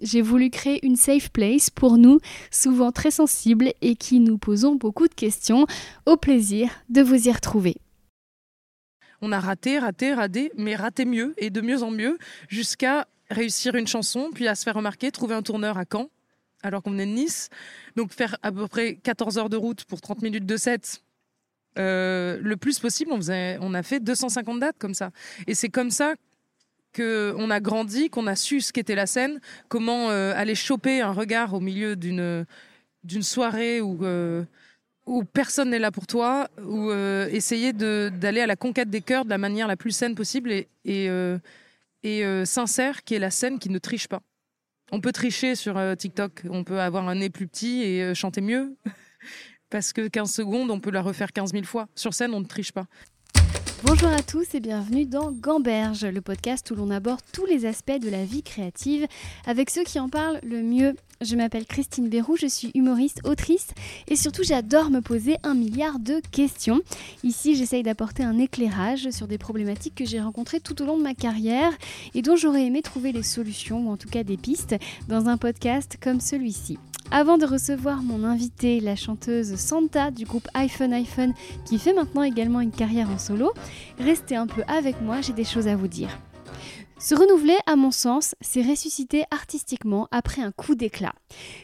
J'ai voulu créer une safe place pour nous, souvent très sensibles et qui nous posons beaucoup de questions. Au plaisir de vous y retrouver. On a raté, raté, raté, mais raté mieux et de mieux en mieux jusqu'à réussir une chanson, puis à se faire remarquer, trouver un tourneur à Caen, alors qu'on venait de Nice. Donc faire à peu près 14 heures de route pour 30 minutes de set. Euh, le plus possible, on, on a fait 250 dates comme ça. Et c'est comme ça qu'on a grandi, qu'on a su ce qu'était la scène, comment euh, aller choper un regard au milieu d'une d'une soirée où, euh, personne n'est là pour toi, ou euh, essayer d'aller à la conquête des cœurs de la manière la plus saine possible et, et, et sincère, qui est la scène qui ne triche pas. On peut tricher sur TikTok, on peut avoir un nez plus petit et chanter mieux, parce que 15 secondes, on peut la refaire 15 000 fois. Sur scène, on ne triche pas. Bonjour à tous et bienvenue dans Gamberge, le podcast où l'on aborde tous les aspects de la vie créative avec ceux qui en parlent le mieux. Je m'appelle Christine Bérou, je suis humoriste, autrice et surtout j'adore me poser un milliard de questions. Ici j'essaye d'apporter un éclairage sur des problématiques que j'ai rencontrées tout au long de ma carrière et dont j'aurais aimé trouver les solutions ou en tout cas des pistes dans un podcast comme celui-ci. Avant de recevoir mon invité, la chanteuse Santa du groupe iPhone iPhone, qui fait maintenant également une carrière en solo, restez un peu avec moi, j'ai des choses à vous dire. Se renouveler, à mon sens, c'est ressusciter artistiquement après un coup d'éclat.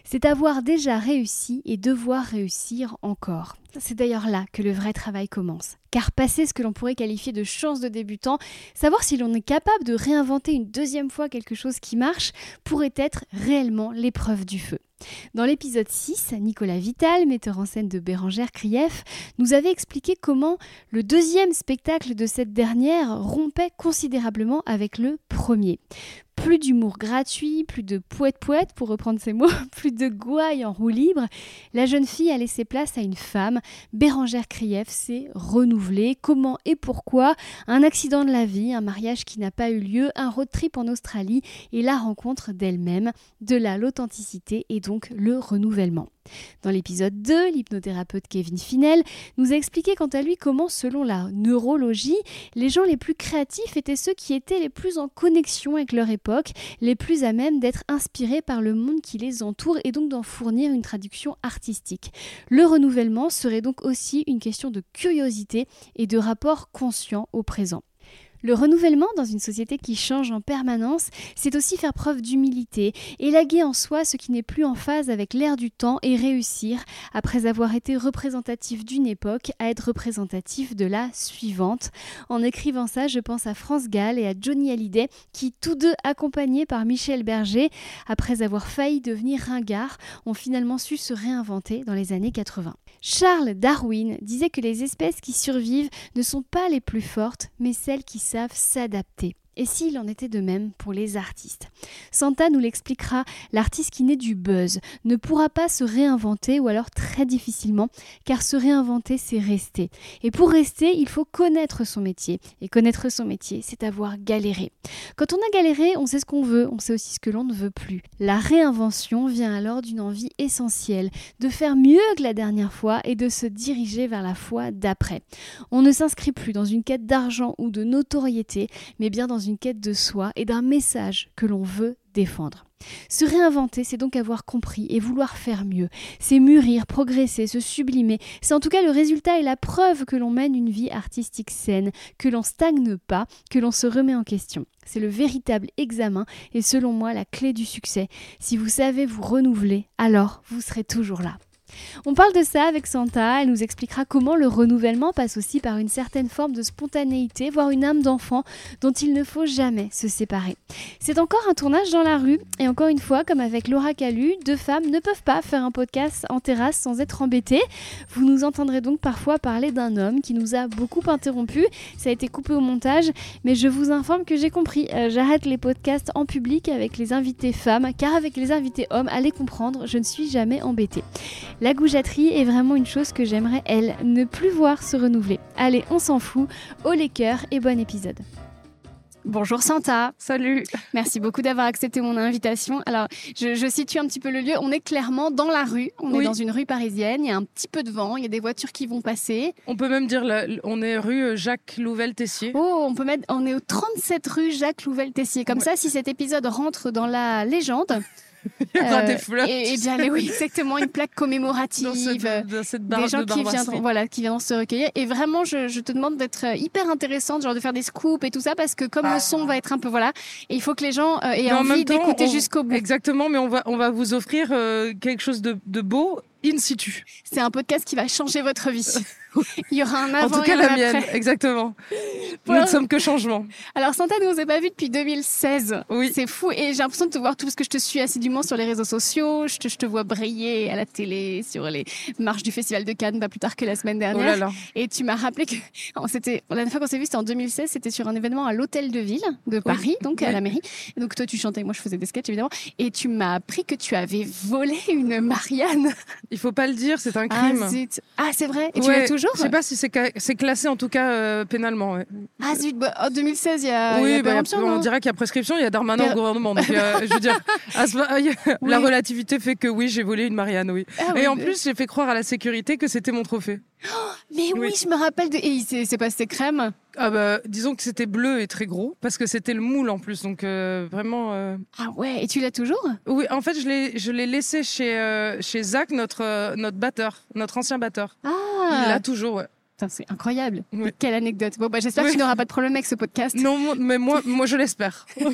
C'est avoir déjà réussi et devoir réussir encore. C'est d'ailleurs là que le vrai travail commence. Car passer ce que l'on pourrait qualifier de chance de débutant, savoir si l'on est capable de réinventer une deuxième fois quelque chose qui marche, pourrait être réellement l'épreuve du feu. Dans l'épisode 6, Nicolas Vital, metteur en scène de Bérangère Krief, nous avait expliqué comment le deuxième spectacle de cette dernière rompait considérablement avec le premier. Plus d'humour gratuit, plus de poète-poète pour reprendre ses mots, plus de gouaille en roue libre. La jeune fille a laissé place à une femme. Bérangère Krief s'est renouvelée. Comment et pourquoi? Un accident de la vie, un mariage qui n'a pas eu lieu, un road trip en Australie et la rencontre d'elle-même. De là l'authenticité et donc le renouvellement. Dans l'épisode 2, l'hypnothérapeute Kevin Finel nous a expliqué quant à lui comment, selon la neurologie, les gens les plus créatifs étaient ceux qui étaient les plus en connexion avec leur époque, les plus à même d'être inspirés par le monde qui les entoure et donc d'en fournir une traduction artistique. Le renouvellement serait donc aussi une question de curiosité et de rapport conscient au présent. Le renouvellement dans une société qui change en permanence, c'est aussi faire preuve d'humilité, élaguer en soi ce qui n'est plus en phase avec l'air du temps et réussir, après avoir été représentatif d'une époque, à être représentatif de la suivante. En écrivant ça, je pense à France Gall et à Johnny Hallyday, qui tous deux accompagnés par Michel Berger, après avoir failli devenir ringards, ont finalement su se réinventer dans les années 80. Charles Darwin disait que les espèces qui survivent ne sont pas les plus fortes, mais celles qui savent s'adapter. Et s'il en était de même pour les artistes Santa nous l'expliquera, l'artiste qui naît du buzz ne pourra pas se réinventer ou alors très difficilement, car se réinventer c'est rester. Et pour rester, il faut connaître son métier. Et connaître son métier, c'est avoir galéré. Quand on a galéré, on sait ce qu'on veut, on sait aussi ce que l'on ne veut plus. La réinvention vient alors d'une envie essentielle, de faire mieux que la dernière fois et de se diriger vers la fois d'après. On ne s'inscrit plus dans une quête d'argent ou de notoriété, mais bien dans une quête de soi et d'un message que l'on veut défendre. Se réinventer, c'est donc avoir compris et vouloir faire mieux. C'est mûrir, progresser, se sublimer. C'est en tout cas le résultat et la preuve que l'on mène une vie artistique saine, que l'on stagne pas, que l'on se remet en question. C'est le véritable examen et selon moi la clé du succès. Si vous savez vous renouveler, alors vous serez toujours là. On parle de ça avec Santa, elle nous expliquera comment le renouvellement passe aussi par une certaine forme de spontanéité, voire une âme d'enfant dont il ne faut jamais se séparer. C'est encore un tournage dans la rue, et encore une fois, comme avec Laura Calu, deux femmes ne peuvent pas faire un podcast en terrasse sans être embêtées. Vous nous entendrez donc parfois parler d'un homme qui nous a beaucoup interrompu, ça a été coupé au montage, mais je vous informe que j'ai compris, euh, j'arrête les podcasts en public avec les invités femmes, car avec les invités hommes, allez comprendre, je ne suis jamais embêtée. La goujaterie est vraiment une chose que j'aimerais, elle, ne plus voir se renouveler. Allez, on s'en fout, au les cœurs et bon épisode. Bonjour Santa. Salut. Merci beaucoup d'avoir accepté mon invitation. Alors, je, situe un petit peu le lieu. On est clairement dans la rue. On est dans une rue parisienne. Il y a un petit peu de vent. Il y a des voitures qui vont passer. On peut même dire, on est rue Jacques Louvel-Tessier. Oh, on peut mettre, on est au 37 rue Jacques Louvel-Tessier. Comme ça, si cet épisode rentre dans la légende, A des euh, fleurs. Et, bien, oui, exactement, une plaque commémorative. Dans cette, dans des gens qui viendront, voilà, qui viendront se recueillir. Et vraiment, je, te demande d'être euh, hyper intéressante, genre de faire des scoops et tout ça, parce que comme le son va être un peu, voilà, et il faut que les gens euh, aient envie d'écouter jusqu'au bout. Exactement, mais on va, on va vous offrir quelque chose de, de beau in situ. C'est un podcast qui va changer votre vie. Il y aura un avant En tout cas, la mienne, exactement. Nous ne sommes que changement. Alors, Santa, nous, on s'est pas vu depuis 2016. Oui. C'est fou. Et j'ai l'impression de te voir tout parce que je te suis assidûment sur les réseaux sociaux. Je te, je te, vois briller à la télé, sur les marches du Festival de Cannes, pas plus tard que la semaine dernière. Oh Et tu m'as rappelé que c'était, la dernière fois qu'on s'est vu, c'était en 2016. C'était sur un événement à l'Hôtel de Ville de Paris, donc à la mairie. donc, toi, tu chantais, moi, je faisais des sketchs, évidemment. Et tu m'as appris que tu avais volé une Marianne. Il faut pas le dire, c'est un crime. Ah, ah c'est vrai. Et tu l'as toujours Je sais pas si c'est classé en tout cas euh, pénalement. Ah zut, bah, en 2016, il y a. Oui, bah, on dirait qu'il y a prescription, il y a Darmanin au gouvernement. Donc, euh, je veux dire, la relativité fait que oui, j'ai volé une Marianne, oui. Ah et en plus, j'ai fait croire à la sécurité que c'était mon trophée. Oh, mais oui, je me rappelle de. Et il s'est passé crème ah bah, disons que c'était bleu et très gros parce que c'était le moule en plus, donc euh, vraiment. Ah ouais, et tu l'as toujours? Oui, en fait, je l'ai, je l'ai laissé chez chez Zach, notre notre batteur, notre ancien batteur. Ah. Il l'a toujours, ouais c'est incroyable. Quelle anecdote. Bon, bah, j'espère que tu n'auras pas de problème avec ce podcast. Non, mais moi, moi je l'espère.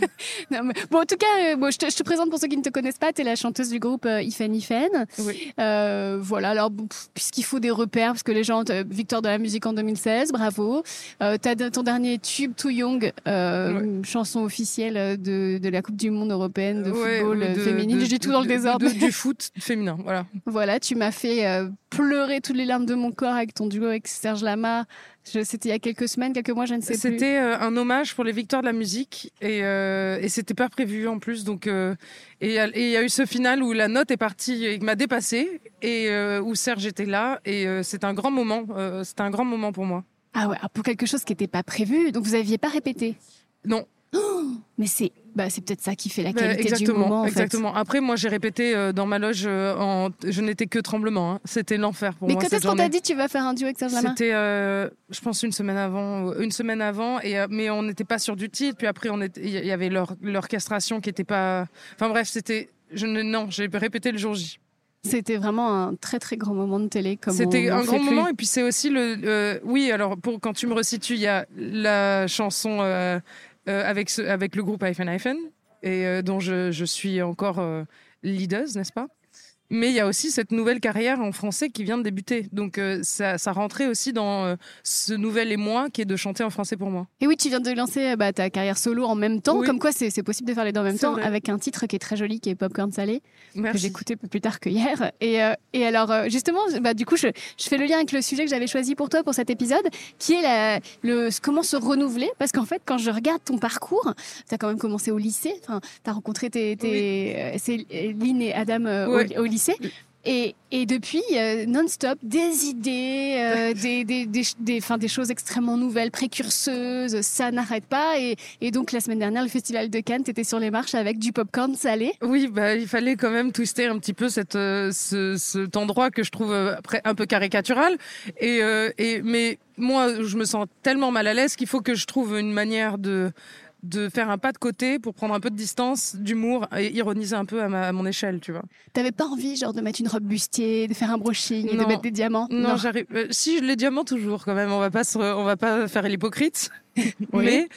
Bon, en tout cas, euh, bon, je, te, je, te, présente pour ceux qui ne te connaissent pas. Tu es la chanteuse du groupe euh, Ifen Ifen. Oui. Euh, voilà, alors, puisqu'il faut des repères, parce que les gens, victoire de la musique en 2016, bravo. Euh, tu as ton dernier tube, Too Young, euh, chanson officielle de, de, la Coupe du Monde européenne de football féminine. je dis tout dans le désordre. du foot féminin, voilà. Voilà, tu m'as fait pleurer toutes les larmes de mon corps avec ton duo avec Serge Lama. C'était il y a quelques semaines, quelques mois, je ne sais plus. C'était euh, un hommage pour les victoires de la musique et, euh, et c'était pas prévu en plus. Donc, euh, et il y a eu ce final où la note est partie et m'a dépassé et où Serge était là et c'est un grand moment. c'était un grand moment pour moi. Ah ouais, pour quelque chose qui n'était pas prévu. Donc vous aviez pas répété Non. Oh, mais c'est bah, c'est peut-être ça qui fait la qualité exactement, du moment. exactement. Après, moi, j'ai répété euh, dans ma loge. Euh, en... Je n'étais que tremblement. Hein. C'était l'enfer pour Mais moi. Mais quand est-ce qu'on t'a dit tu vas faire un duo avec Serge Lama? C'était, euh, je pense, une semaine avant. Une semaine avant. Et mais on n'était pas sûr du titre. Puis après, on il y avait l'orchestration qui n'était pas. Enfin bref, c'était. Je ne... Non, j'ai répété le jour J. C'était vraiment un très très grand moment de télé. C'était un grand moment et puis c'est aussi le. oui, alors pour quand tu me resitues, il y a la chanson euh, avec, avec le groupe iPhone iPhone, et euh, dont je, suis encore euh, leader, n'est-ce pas? Mais il y a aussi cette nouvelle carrière en français qui vient de débuter. Donc euh, ça, ça, rentrait aussi dans euh, ce nouvel émoi qui est de chanter en français pour moi. Et oui, tu viens de lancer euh, bah, ta carrière solo en même temps. Comme quoi, c'est possible de faire les deux en même temps avec un titre qui est très joli, qui est Popcorn Salé, que j'ai écouté plus tard que hier. Et, et alors, justement, bah, du coup, je, je, fais le lien avec le sujet que j'avais choisi pour toi pour cet épisode, qui est la, le, comment se renouveler. Parce qu'en fait, quand je regarde ton parcours, tu as quand même commencé au lycée. Tu as rencontré tes, tes, Lynn et Adam au lycée. Et, et, depuis, euh, non-stop, des idées, euh, des, des, des, des, des, choses extrêmement nouvelles, précurseuses, ça n'arrête pas. Et, et, donc, la semaine dernière, le Festival de Cannes, tu étais sur les marches avec du popcorn salé. Oui, bah, il fallait quand même twister un petit peu cette, euh, ce, cet endroit que je trouve après un peu caricatural. Et, et, mais moi, je me sens tellement mal à l'aise qu'il faut que je trouve une manière de de faire un pas de côté pour prendre un peu de distance, d'humour et ironiser un peu à, mon échelle, tu vois. T'avais pas envie, genre, de mettre une robe bustier, de faire un brushing et de mettre des diamants? Non, j'arrive. Euh, si, les diamants toujours, quand même. On va pas, on va pas faire l'hypocrite. Mais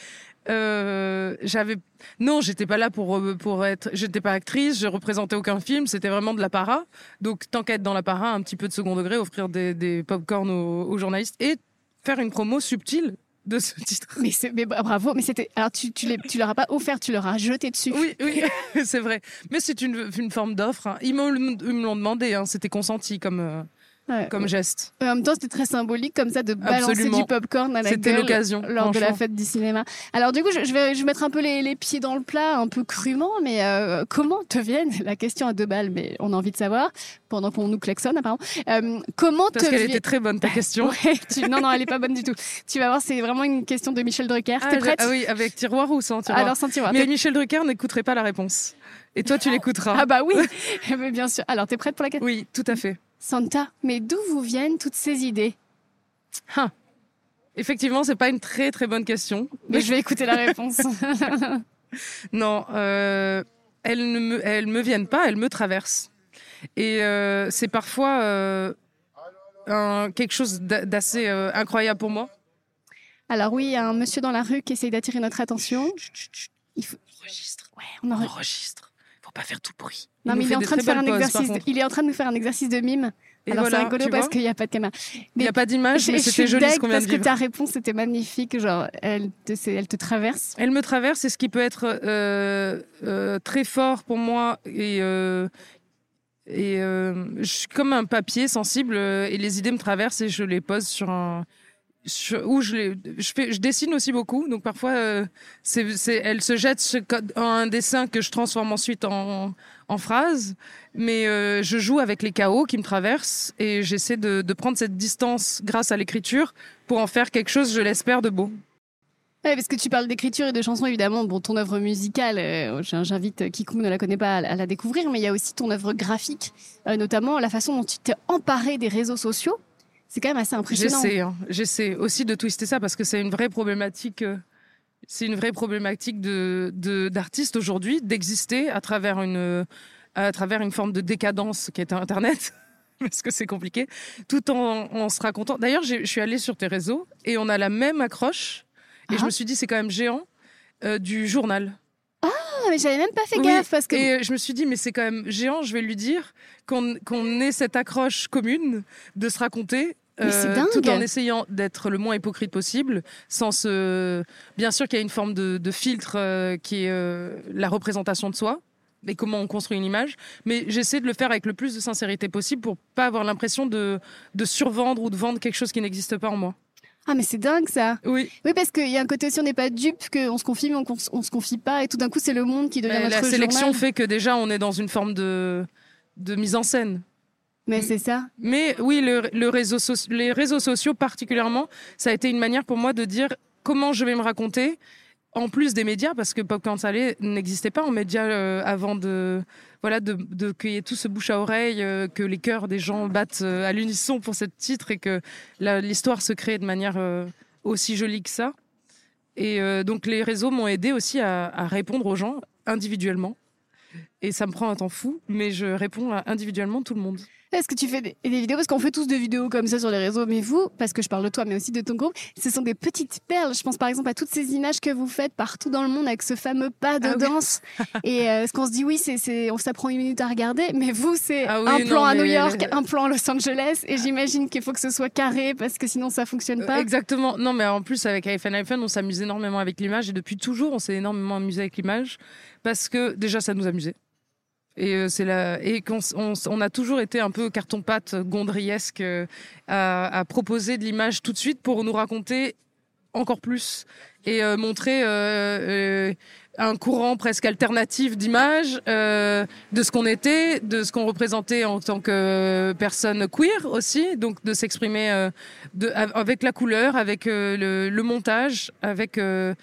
euh, j'avais non j'étais pas là pour euh, pour être j'étais pas actrice je représentais aucun film c'était vraiment de la para donc tant qu'être dans la para un petit peu de second degré offrir des, des pop-corn aux, journalistes et faire une promo subtile de ce titre. Mais, mais bravo, mais c'était. Alors tu, tu, leur as pas offert, tu leur as jeté dessus. Oui, oui, c'est vrai. Mais c'est une, une forme d'offre. Hein. Ils, me l'ont demandé, hein. c'était consenti comme. Ouais. comme geste. En même temps, c'était très symbolique comme ça de balancer Absolument. du popcorn à la C'était l'occasion. lors de la fête du cinéma. Alors du coup, je, je vais, je vais mettre un peu les, les pieds dans le plat, un peu crûment, mais euh, comment te viennent la question à deux balles, mais on a envie de savoir pendant qu'on nous klaxonne apparemment. Euh, comment Parce te qu'elle vi- était très bonne ta question. Ouais, tu- Non, non, elle est pas bonne du tout. Tu vas voir, c'est vraiment une question de Michel Drucker. Ah, T'es prête? ah oui, avec tiroir ou sans tiroir? Alors, sans tiroir. Mais Michel Drucker n'écouterait pas la réponse. Et toi, tu l'écouteras. Ah bah oui, Mais bien sûr. Alors, t'es prête pour la question Oui, tout à fait. Santa, mais d'où vous viennent toutes ces idées Ah. Effectivement, c'est pas une très très bonne question. Mais je vais écouter la réponse. Non, euh, elles ne me, elles me viennent pas, elles me traversent. Et euh, c'est parfois euh, un- quelque chose d'a- d'assez incroyable pour moi. Alors oui, il y a un monsieur dans la rue qui essaye d'attirer notre attention. Il faut... Enregistre. Ouais, on en... Enregistre. Faut pas faire tout bruit. Non, mais il est en train de très faire un belles pauses, par exercice. contre. Il est en train de nous faire un exercice de mime. Et Alors voilà, c'est rigolo parce qu'il n'y a pas de caméra. il n'y a pas d'image, mais c'était joli ce qu'on vient parce de que vivre. ta réponse était magnifique. Genre, elle te, c'est- elle te traverse. Elle me traverse et ce qui peut être euh, euh, très fort pour moi et euh, et euh, je suis comme un papier sensible et les idées me traversent et je les pose sur un sur, où je je je dessine aussi beaucoup donc parfois euh, elle se jette en un dessin que je transforme ensuite en phrase mais euh, je joue avec les chaos qui me traversent et j'essaie de, prendre cette distance grâce à l'écriture pour en faire quelque chose je l'espère de beau Ouais, parce que tu parles d'écriture et de chansons, évidemment. Bon, ton œuvre musicale, euh, j'in- j'invite quiconque ne la connaît pas à, à la découvrir, mais il y a aussi ton œuvre graphique, euh, notamment la façon dont tu t'es emparé des réseaux sociaux. C'est quand même assez impressionnant. J'essaie, hein. j'essaie aussi de twister ça parce que c'est une vraie problématique. euh, c'est une vraie problématique de de- d'artistes aujourd'hui d'exister à travers une euh, à travers une forme de décadence qui est Internet. Parce que c'est compliqué, tout en, en se racontant. D'ailleurs, je suis allée sur tes réseaux et on a la même accroche. Et je Ah. me suis dit, c'est quand même géant euh, du journal. Ah, mais j'avais même pas fait Oui, gaffe parce que. Et je me suis dit, mais c'est quand même géant, je vais lui dire qu'on qu'on ait cette accroche commune de se raconter. Euh, tout en essayant d'être le moins hypocrite possible, sans se. Bien sûr qu'il y a une forme de, de filtre euh, qui est euh, la représentation de soi et comment on construit une image, mais j'essaie de le faire avec le plus de sincérité possible pour pas avoir l'impression de, de survendre ou de vendre quelque chose qui n'existe pas en moi. Ah, mais c'est dingue ça. Oui, Oui, parce qu'il y a un côté aussi, on n'est pas dupe, qu'on se confie, mais on, on se confie pas, et tout d'un coup, c'est le monde qui devient mais notre la sélection journal. fait que déjà on est dans une forme de, de mise en scène. Mais c'est ça. Mais oui, le, réseau les réseaux sociaux particulièrement, ça a été une manière pour moi de dire comment je vais me raconter, en plus des médias, parce que Popcorn Salé n'existait pas en médias euh, avant de voilà de, de qu'il y ait tout ce bouche à oreille, euh, que les cœurs des gens battent euh, à l'unisson pour ce titre et que l'histoire se crée de manière aussi jolie que ça. Et donc les réseaux m'ont aidé aussi à répondre aux gens individuellement. Et ça me prend un temps fou, mais je réponds à individuellement tout le monde. Est-ce que tu fais des, des vidéos? Parce qu'on fait tous des vidéos comme ça sur les réseaux, mais vous, parce que je parle de toi, mais aussi de ton groupe, ce sont des petites perles. Je pense par exemple à toutes ces images que vous faites partout dans le monde avec ce fameux pas de Ah oui. danse. Et euh, ce qu'on se dit, oui, c'est, on s'apprend une minute à regarder, mais vous, c'est Ah oui, un non, plan à New York, un plan à Los Angeles, et j'imagine qu'il faut que ce soit carré parce que sinon ça fonctionne pas. Exactement. Non, mais en plus, avec iPhone iPhone, on s'amuse énormément avec l'image et depuis toujours, on s'est énormément amusé avec l'image parce que déjà, ça nous amusait. Et euh, c'est la et qu'on on, on a toujours été un peu carton-pâte gondriesque euh, à, à proposer de l'image tout de suite pour nous raconter encore plus et euh, montrer euh, euh, un courant presque alternatif d'images euh, de ce qu'on était, de ce qu'on représentait en tant que personne queer aussi, donc de s'exprimer euh, de, avec la couleur, avec euh, le, le montage, avec euh,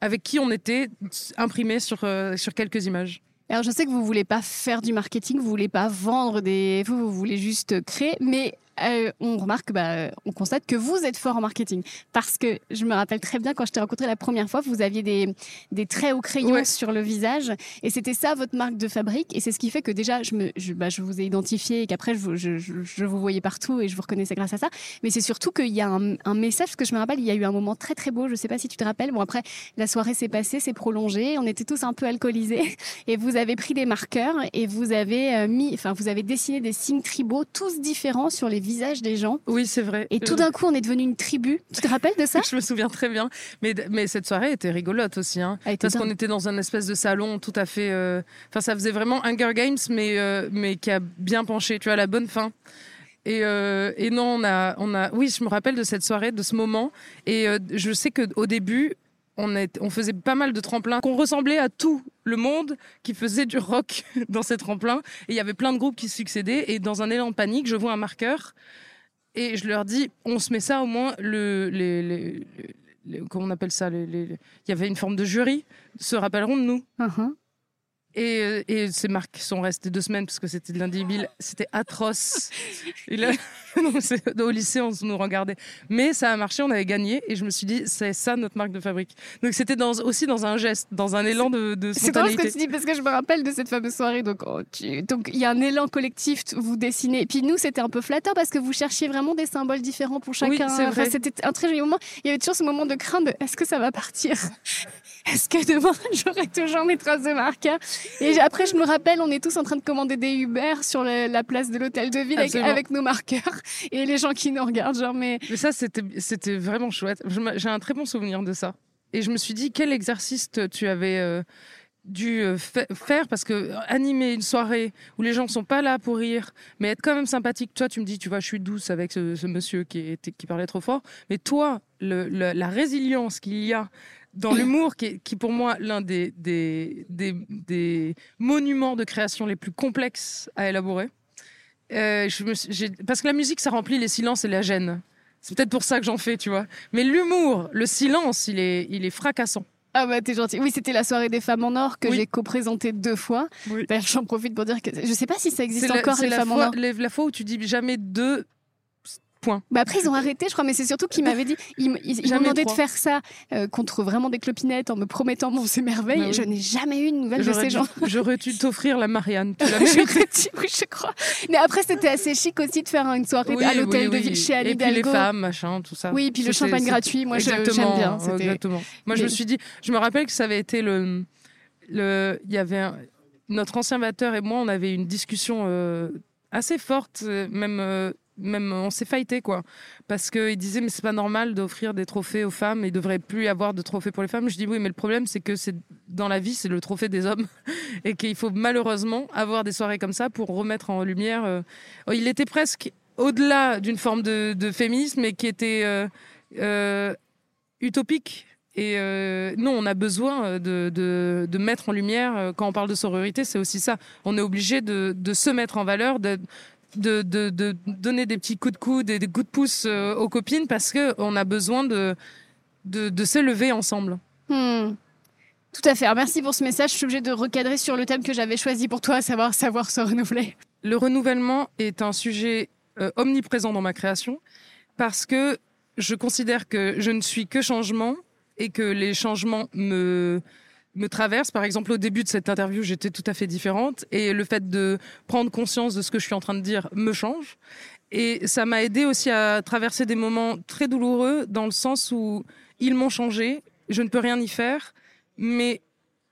avec qui on était imprimé sur euh, sur quelques images. Alors je sais que vous voulez pas faire du marketing, vous voulez pas vendre des, vous, vous voulez juste créer, mais euh, on remarque, bah, on constate que vous êtes fort en marketing. Parce que je me rappelle très bien quand je t'ai rencontré la première fois, vous aviez des, des traits au crayon Ouais. sur le visage. Et c'était ça votre marque de fabrique. Et c'est ce qui fait que déjà, je, me, je, bah, je vous ai identifié et qu'après, je, vous- je, je, je vous voyais partout et je vous reconnaissais grâce à ça. Mais c'est surtout qu'il y a un, un message, parce que je me rappelle, il y a eu un moment très très beau, je sais pas si tu te rappelles. Bon, après, la soirée s'est passée, s'est prolongée, on était tous un peu alcoolisés. Et vous avez pris des marqueurs et vous avez euh, mis, enfin, vous avez dessiné des signes tribaux, tous différents sur les visages des gens. Oui, c'est vrai. Et tout d'un coup, on est devenu une tribu. Tu te rappelles de ça je me souviens très bien. Mais, mais cette soirée était rigolote aussi. Hein, était parce qu'on était dans un espèce de salon tout à fait. euh, Enfin, ça faisait vraiment Hunger Games, mais, euh, mais qui a bien penché. Tu vois, à la bonne fin. Et, euh, et non, on a, on a, oui, je me rappelle de cette soirée, de ce moment. Et euh, je sais que au début, on, est, on faisait pas mal de tremplins, qu'on ressemblait à tout le monde qui faisait du rock dans ces tremplins. Et il y avait plein de groupes qui succédaient. Et dans un élan de panique, je vois un marqueur et je leur dis, on se met ça au moins le, les, les- les- comment on appelle ça les- les- les- Il y avait une forme de jury, se rappelleront de nous. Uh-huh. Et, et ces marques sont restées deux semaines parce que c'était de l'indébile. C'était atroce. Et là, au lycée, on nous regardait. Mais ça a marché, on avait gagné. Et je me suis dit, c'est ça notre marque de fabrique. Donc c'était dans, aussi dans un geste, dans un élan de, de C'est drôle ce que tu dis parce que je me rappelle de cette fameuse soirée. Donc, oh, tu- donc il y a un élan collectif, vous dessinez. Et puis nous, c'était un peu flatteur parce que vous cherchiez vraiment des symboles différents pour Oui, chacun. Enfin, vrai. c'était un très joli moment. Il y avait toujours ce moment de crainte de est-ce que ça va partir? Est-ce que demain j'aurai toujours mes traces de marqueur Et j- après, je me rappelle, on est tous en train de commander des Uber sur la, la place de l'hôtel de ville avec nos marqueurs et les gens qui nous regardent, genre mais Mais ça, c'était vraiment chouette. J'ai un très bon souvenir de ça. Et je me suis dit, quel exercice tu avais euh, dû euh, fa- faire? Parce que euh, animer une soirée où les gens sont pas là pour rire, mais être quand même sympathique. Toi, tu me dis, tu vois, je suis douce avec ce, ce monsieur qui, était, qui parlait trop fort. Mais toi, le- le- la résilience qu'il y a dans l'humour, qui, est- qui pour moi l'un des, des, des, des monuments de création les plus complexes à élaborer. Euh, je me suis- j'ai- parce que la musique, ça remplit les silences et la gêne. C'est peut-être pour ça que j'en fais, tu vois. Mais l'humour, le silence, il est, il est fracassant. Ah bah t'es gentil. Oui, c'était la soirée des femmes en or que Oui. j'ai co-présentée deux fois. Oui. D'ailleurs, j'en profite pour dire que je sais pas si ça existe la, encore les la femmes en or. la fois où tu dis jamais deux Bah après ils ont arrêté, je crois, mais c'est surtout qu'ils m'avaient dit, ils, m'ont demandé de faire ça euh, contre vraiment des clopinettes en me promettant mon c'est merveille. Bah oui. Je n'ai jamais eu de nouvelles de ces gens. j'aurais dû t'offrir la Marianne. Tu la mérites. J'aurais dit, oui, je crois. Mais après c'était assez chic aussi de faire une soirée Oui, à l'hôtel de ville chez Anne Et puis les femmes, machin, tout ça. Oui, et puis le champagne gratuit, moi je- j'aime bien. C'était- exactement. Moi, je me suis dit, je me rappelle que ça avait été le, le, il y avait un- notre ancien batteur et moi, on avait une discussion euh, assez forte, euh, même, euh, même on s'est fighté quoi, parce que il disait mais c'est pas normal d'offrir des trophées aux femmes, il devrait plus y avoir de trophées pour les femmes. Je dis oui, mais le problème c'est que c'est dans la vie c'est le trophée des hommes et qu'il faut malheureusement avoir des soirées comme ça pour remettre en lumière. euh, Il était presque au-delà d'une forme de, féminisme et qui était euh, euh, utopique. Et non, on a besoin de, de, mettre en lumière, quand on parle de sororité, c'est aussi ça. On est obligé de, de se mettre en valeur, de, de, de donner des petits coups de coude et des coups de pouce euh, aux copines parce qu'on a besoin de, de, de s'élever ensemble. Hmm. Tout à fait. Alors, merci pour ce message. Je suis obligée de recadrer sur le thème que j'avais choisi pour toi, à savoir savoir se renouveler. Le renouvellement est un sujet euh, omniprésent dans ma création parce que je considère que je ne suis que changement et que les changements me me traversent. Par exemple, au début de cette interview, j'étais tout à fait différente et le fait de prendre conscience de ce que je suis en train de dire me change. Et ça m'a aidé aussi à traverser des moments très douloureux dans le sens où ils m'ont changé. Je ne peux rien y faire, mais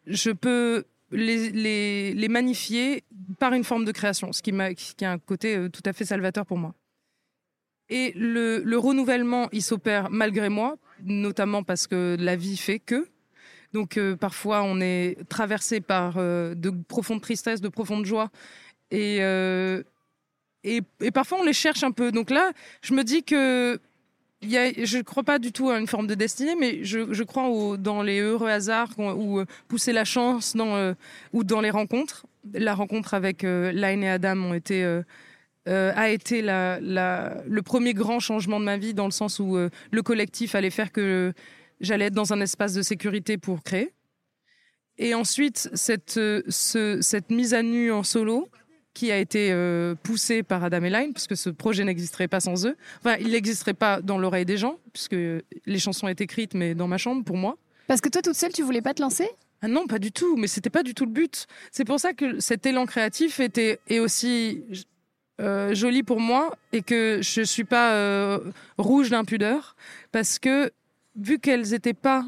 je peux les, les, les magnifier par une forme de création, ce qui, m'a, qui a un côté euh, tout à fait salvateur pour moi. Et le, le renouvellement, il s'opère malgré moi, notamment parce que la vie fait que. Donc euh, parfois, on est traversé par euh, de profondes tristesses, de profondes joies. Et, euh, et, et parfois, on les cherche un peu. Donc là, je me dis que y a, je ne crois pas du tout à une forme de destinée, mais je, je crois dans les heureux hasards ou pousser la chance dans, ou dans les rencontres. La rencontre avec Line et Adam a été le premier grand changement de ma vie dans le sens où le collectif allait faire que j'allais être dans un espace de sécurité pour créer. Et ensuite, cette, euh, ce- cette mise à nu en solo qui a été euh, poussée par Adam et Line, puisque ce projet n'existerait pas sans eux. Enfin, il n'existerait pas dans l'oreille des gens, puisque les chansons étaient écrites, mais dans ma chambre, pour moi. Parce que toi, toute seule, tu voulais pas te lancer? Ah non, pas du tout, mais c'était pas du tout le but. C'est pour ça que cet élan créatif était est aussi euh, joli pour moi et que je suis pas euh, rouge d'impudeur parce que vu qu'elles n'étaient pas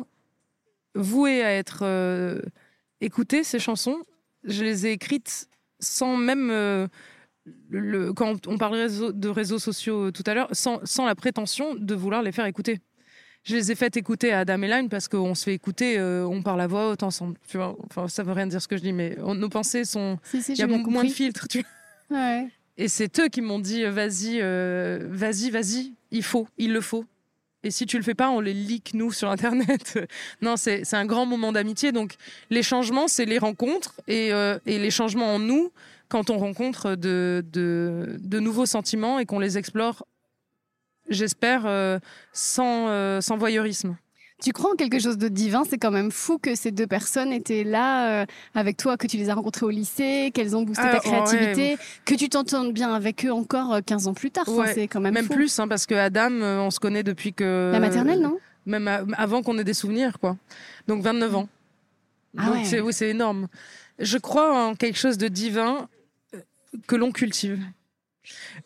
vouées à être euh, écoutées ces chansons, je les ai écrites sans même euh, le, quand on parlait de réseaux sociaux euh, tout à l'heure, sans, sans la prétention de vouloir les faire écouter. Je les ai faites écouter à Adam et Line parce qu'on se fait écouter, euh, on parle à voix haute ensemble. Tu vois, enfin, ça veut rien dire ce que je dis, mais on- nos pensées sont. Si, si, Il y a bien moins de filtres. Tu vois. Ouais. Et c'est eux qui m'ont dit vas-y, euh, vas-y, vas-y, il faut, il le faut. Et si tu le fais pas, on les leak nous sur Internet. non, c'est un grand moment d'amitié. Donc les changements, c'est les rencontres et, euh, les changements en nous quand on rencontre de, nouveaux sentiments et qu'on les explore, j'espère, euh, euh, sans voyeurisme. Tu crois en quelque chose de divin? C'est quand même fou que ces deux personnes étaient là euh, avec toi, que tu les as rencontrées au lycée, qu'elles ont boosté Ah, ta créativité, que tu t'entendes bien avec eux encore euh, 15 ans plus tard. C'est quand même, Même fou. plus, hein, parce que Adam, euh, on se connaît depuis que. La maternelle, non? Même avant qu'on ait des souvenirs, quoi. Donc 29 ans. Ah Donc ouais. c'est oui, c'est énorme. Je crois en quelque chose de divin euh, que l'on cultive.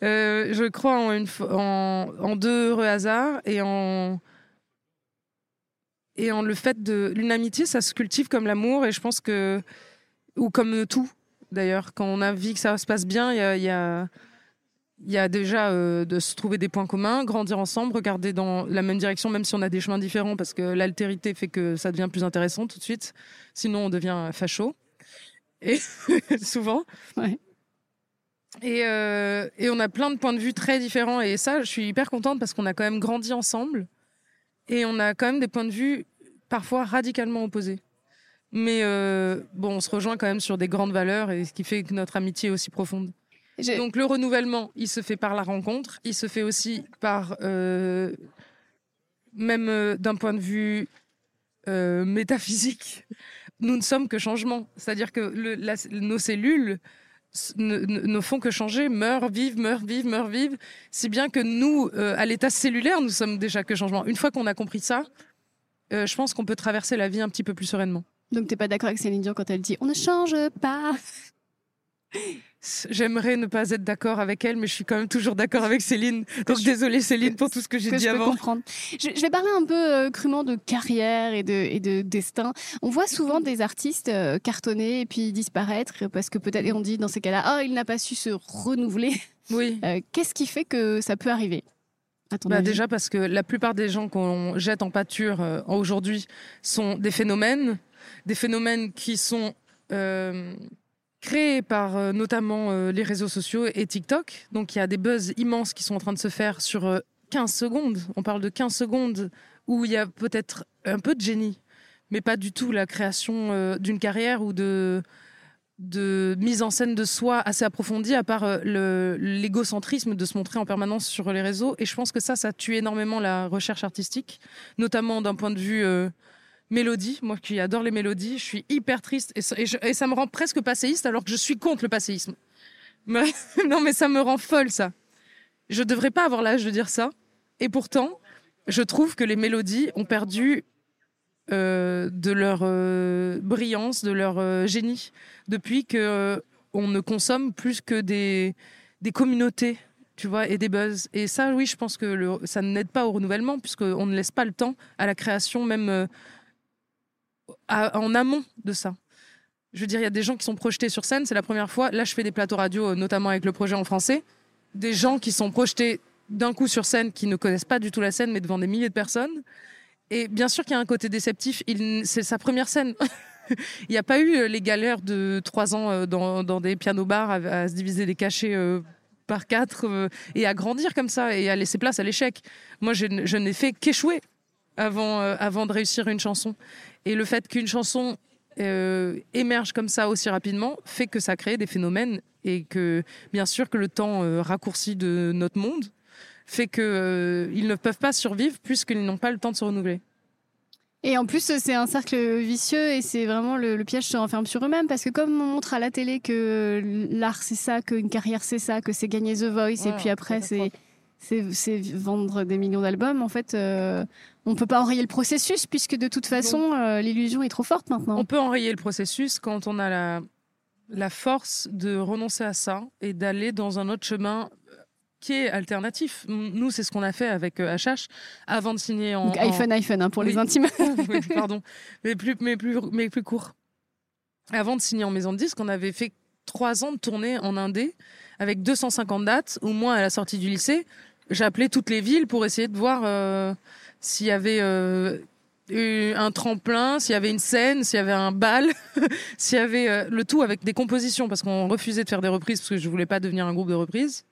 Euh, je crois en, une, fo- en, en deux heureux hasards et en et en le fait de une amitié, ça se cultive comme l'amour et je pense que ou comme tout d'ailleurs. Quand on a envie que ça se passe bien, il y a, il y a il y a déjà euh, de se trouver des points communs, grandir ensemble, regarder dans la même direction, même si on a des chemins différents, parce que l'altérité fait que ça devient plus intéressant tout de suite. Sinon, on devient facho. Et souvent. Ouais. Et, euh, et on a plein de points de vue très différents. Et ça, je suis hyper contente parce qu'on a quand même grandi ensemble. Et on a quand même des points de vue parfois radicalement opposés. Mais euh, bon, on se rejoint quand même sur des grandes valeurs et ce qui fait que notre amitié est aussi profonde. Donc le renouvellement, il se fait par la rencontre, il se fait aussi par, euh, même euh, d'un point de vue métaphysique, nous ne sommes que changement. C'est-à-dire que le- la- nos cellules ne, ne- ne font que changer, meurent, vivent, meurent, vivent, meurent, vivent, si bien que nous, à l'état cellulaire, nous sommes déjà que changement. Une fois qu'on a compris ça, euh, je pense qu'on peut traverser la vie un petit peu plus sereinement. Donc t'es pas d'accord avec Céline Dion quand elle dit on ne change pas J'aimerais ne pas être d'accord avec elle, mais je suis quand même toujours d'accord avec Céline. Donc désolée Céline pour tout ce que j'ai dit je peux avant. comprendre. Je, je vais parler un peu euh, crûment de carrière et de, et de destin. On voit souvent des artistes euh, cartonner et puis disparaître parce que peut-être, on dit dans ces cas-là, oh, il n'a pas su se renouveler. Oui. Euh, Qu'est-ce qui fait que ça peut arriver? Bah déjà parce que la plupart des gens qu'on jette en pâture euh, aujourd'hui sont des phénomènes, des phénomènes qui sont euh, créés par euh, notamment les réseaux sociaux et TikTok. Donc il y a des buzz immenses qui sont en train de se faire sur euh, 15 secondes. On parle de 15 secondes où il y a peut-être un peu de génie, mais pas du tout la création d'une carrière ou de de mise en scène de soi assez approfondie, à part euh, l'égocentrisme de se montrer en permanence sur les réseaux. Et je pense que ça, ça tue énormément la recherche artistique, notamment d'un point de vue euh, mélodie. Moi qui adore les mélodies, je suis hyper triste et ça me rend presque passéiste alors que je suis contre le passéisme. Mais- non, mais ça me rend folle, ça. Je devrais pas avoir l'âge de dire ça. Et pourtant, je trouve que les mélodies ont perdu euh, de leur euh, brillance, de leur euh, génie, depuis que on ne consomme plus que des, des communautés, tu vois, et des buzz. Et ça, oui, je pense que ça n'aide pas au renouvellement, puisqu'on ne laisse pas le temps à la création, même en amont de ça. Je veux dire, il y a des gens qui sont projetés sur scène, c'est la première fois. Là, je fais des plateaux radio, notamment avec le projet en français. Des gens qui sont projetés d'un coup sur scène, qui ne connaissent pas du tout la scène, mais devant des milliers de personnes. Et bien sûr qu'il y a un côté déceptif. C'est sa première scène. Il n'y a pas eu euh, les galères de trois ans euh, dans, des pianos-bars à, se diviser des cachets euh, par quatre et à grandir comme ça et à laisser place à l'échec. Moi, je, n'ai fait qu'échouer avant, de réussir une chanson. Et le fait qu'une chanson émerge comme ça aussi rapidement fait que ça crée des phénomènes et que, bien sûr, que le temps raccourci de notre monde fait que euh, ils ne peuvent pas survivre puisqu'ils n'ont pas le temps de se renouveler. Et en plus, c'est un cercle vicieux et c'est vraiment le, le piège se renferme sur eux-mêmes parce que comme on montre à la télé que l'art c'est ça, qu'une carrière c'est ça, que c'est gagner The Voice et puis après c'est c'est c'est vendre des millions d'albums, en fait, euh, on peut pas enrayer le processus puisque de toute façon euh, l'illusion est trop forte maintenant. On peut enrayer le processus quand on a la, la force de renoncer à ça et d'aller dans un autre chemin qui est alternatif. Nous, c'est ce qu'on a fait avec euh, HH avant de signer en. Donc en- iPhone, iPhone hein, pour les intimes. Oui, pardon, mais plus, mais plus, mais plus court. Avant de signer en maison de disque, on avait fait trois ans de tournée en Indé avec 250 dates. Au moins à la sortie du lycée, j'appelais toutes les villes pour essayer de voir euh, s'il y avait euh, euh, un tremplin, s'il y avait une scène, s'il y avait un bal, s'il y avait euh, le tout avec des compositions, parce qu'on refusait de faire des reprises parce que je voulais pas devenir un groupe de reprises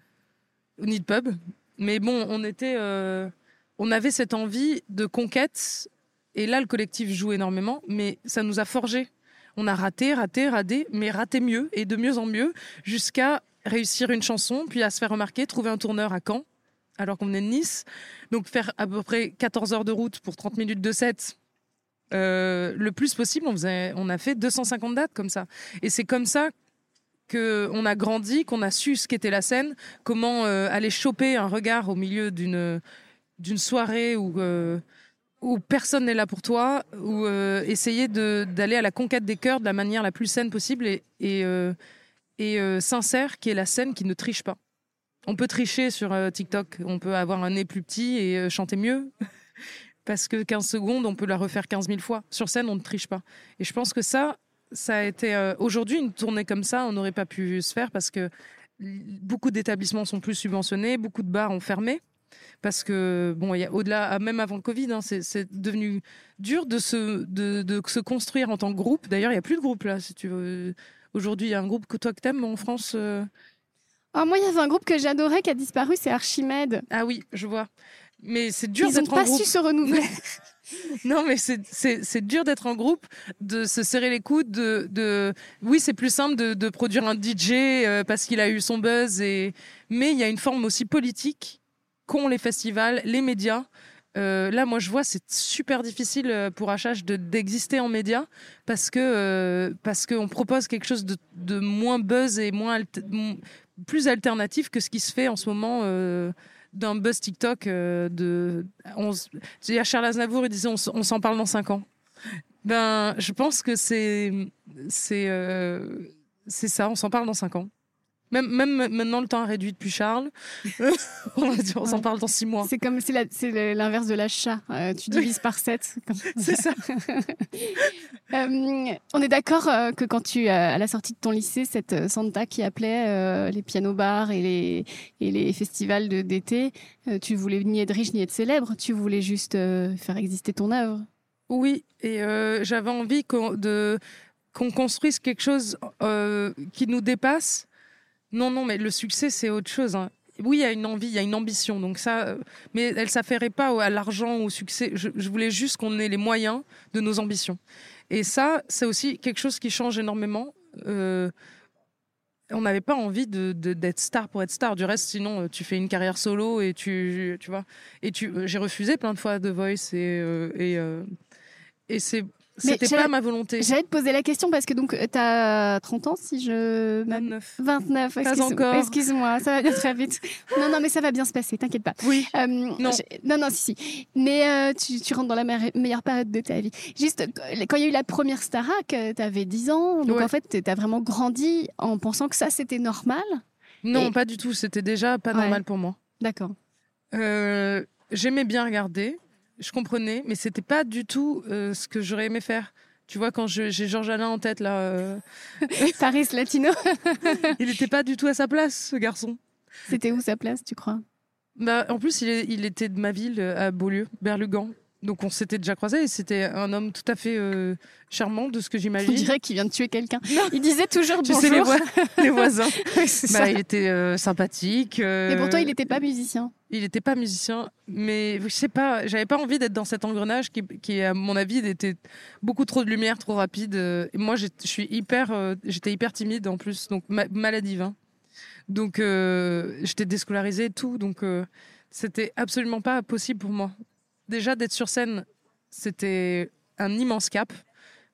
ni de pub. Mais bon, on était, euh, on avait cette envie de conquête, et là le collectif joue énormément, mais ça nous a forgé. On a raté, raté, raté, mais raté mieux et de mieux en mieux jusqu'à réussir une chanson, puis à se faire remarquer, trouver un tourneur à Caen alors qu'on venait de Nice. Donc faire à peu près 14 heures de route pour 30 minutes de set. euh, le plus possible, on, faisait, on a fait 250 dates comme ça. Et c'est comme ça qu'on a grandi, qu'on a su ce qu'était la scène, comment euh, aller choper un regard au milieu d'une d'une soirée où, euh, personne n'est là pour toi, ou euh, essayer d'aller à la conquête des cœurs de la manière la plus saine possible et, et, et sincère, qui est la scène qui ne triche pas. On peut tricher sur TikTok, on peut avoir un nez plus petit et chanter mieux. Parce que 15 secondes, on peut la refaire 15 000 fois. Sur scène, on ne triche pas. Et je pense que ça, ça a été. euh, Aujourd'hui, une tournée comme ça, on n'aurait pas pu se faire parce que beaucoup d'établissements sont plus subventionnés, beaucoup de bars ont fermé. Parce que, bon, il y a au-delà, ah, même avant le Covid, hein, c'est devenu dur de se, de, de se construire en tant que groupe. D'ailleurs, il n'y a plus de groupe là, si tu veux. Aujourd'hui, il y a un groupe que toi que t'aimes en France. euh, Ah, moi, il y avait un groupe que j'adorais qui a disparu, c'est Archimède. Ah oui, je vois. Mais c'est dur Ils n'ont d'être en pas groupe. su se renouveler. Non, mais c'est- dur d'être en groupe, de se serrer les coudes. De. Oui, c'est plus simple de, produire un DJ euh, parce qu'il a eu son buzz. Et... Mais il y a une forme aussi politique qu'ont les festivals, les médias. Euh, là, moi, je vois, c'est super difficile euh, pour HH de- d'exister en médias parce que parce qu'on propose quelque chose de, moins buzz et moins plus alternatif que ce qui se fait en ce moment d'un buzz TikTok. euh, de, on, a Charles Aznavour, il disait on, on s'en parle dans cinq ans. Ben, je pense que c'est c'est euh, c'est ça, on s'en parle dans cinq ans. Même, même maintenant, le temps a réduit depuis Charles. on s'en Ouais. parle dans six mois. C'est comme c'est l'inverse de l'achat. Euh, tu divises par 7. C'est ça. Euh, on est d'accord euh, que quand tu, à la sortie de ton lycée, cette Santa qui appelait les pianos-bars et les, et les festivals d'été, tu voulais ni être riche ni être célèbre, tu voulais juste faire exister ton œuvre. Oui, et j'avais envie qu'on construise quelque chose qui nous dépasse. Non, non, mais le succès, c'est autre chose. hein. Oui, il y a une envie, il y a une ambition. Donc ça, euh, mais elle s'affairait pas à l'argent ou au succès. Je, voulais juste qu'on ait les moyens de nos ambitions. Et ça, c'est aussi quelque chose qui change énormément. Euh, on n'avait pas envie de d'être star pour être star. Du reste, sinon, euh, tu fais une carrière solo et tu, tu vois. Et tu, j'ai refusé plein de fois The Voice et et c'est c'était pas ma volonté. J'allais te poser la question parce que donc tu as 30 ans si je m'abuse. 29. 29, Pas excuse- encore. excuse-moi, ça va bien très vite. Non, non, mais ça va bien se passer, t'inquiète pas. Oui. Euh, Non. non, non, si, si. Mais euh, tu, tu rentres dans la me- meilleure période de ta vie. Juste, euh, quand il y a eu la première Starac, tu avais 10 ans. Donc Ouais. en fait, tu as vraiment grandi en pensant que ça, c'était normal. Non, Et- pas du tout. C'était déjà pas Ouais. normal pour moi. D'accord. Euh, J'aimais bien regarder, je comprenais, mais c'était pas du tout euh, ce que j'aurais aimé faire. Tu vois, quand j'ai Georges Alain en tête, là, euh, Paris Latino, il n'était pas du tout à sa place, ce garçon. c'était où sa place, tu crois? Bah, en plus, il, est- il était de ma ville, euh, à Beaulieu, Berlugan. Donc, on s'était déjà croisés et c'était un homme tout à fait euh, charmant, de ce que On j'imagine. dirait qu'il vient de tuer quelqu'un. Il disait toujours Tu bonjour. sais, les, voi- les voisins. Oui, Bah, il était euh, sympathique. euh, Mais pour toi, il n'était pas musicien. Il n'était pas musicien, mais je sais pas, j'avais pas envie d'être dans cet engrenage qui, qui, à mon avis, était beaucoup trop de lumière, trop rapide. euh, Et moi, je suis hyper, j'étais hyper timide en plus, donc ma- maladive. hein. Donc, j'étais déscolarisée et tout, donc c'était absolument pas possible pour moi. Déjà, d'être sur scène, c'était un immense cap,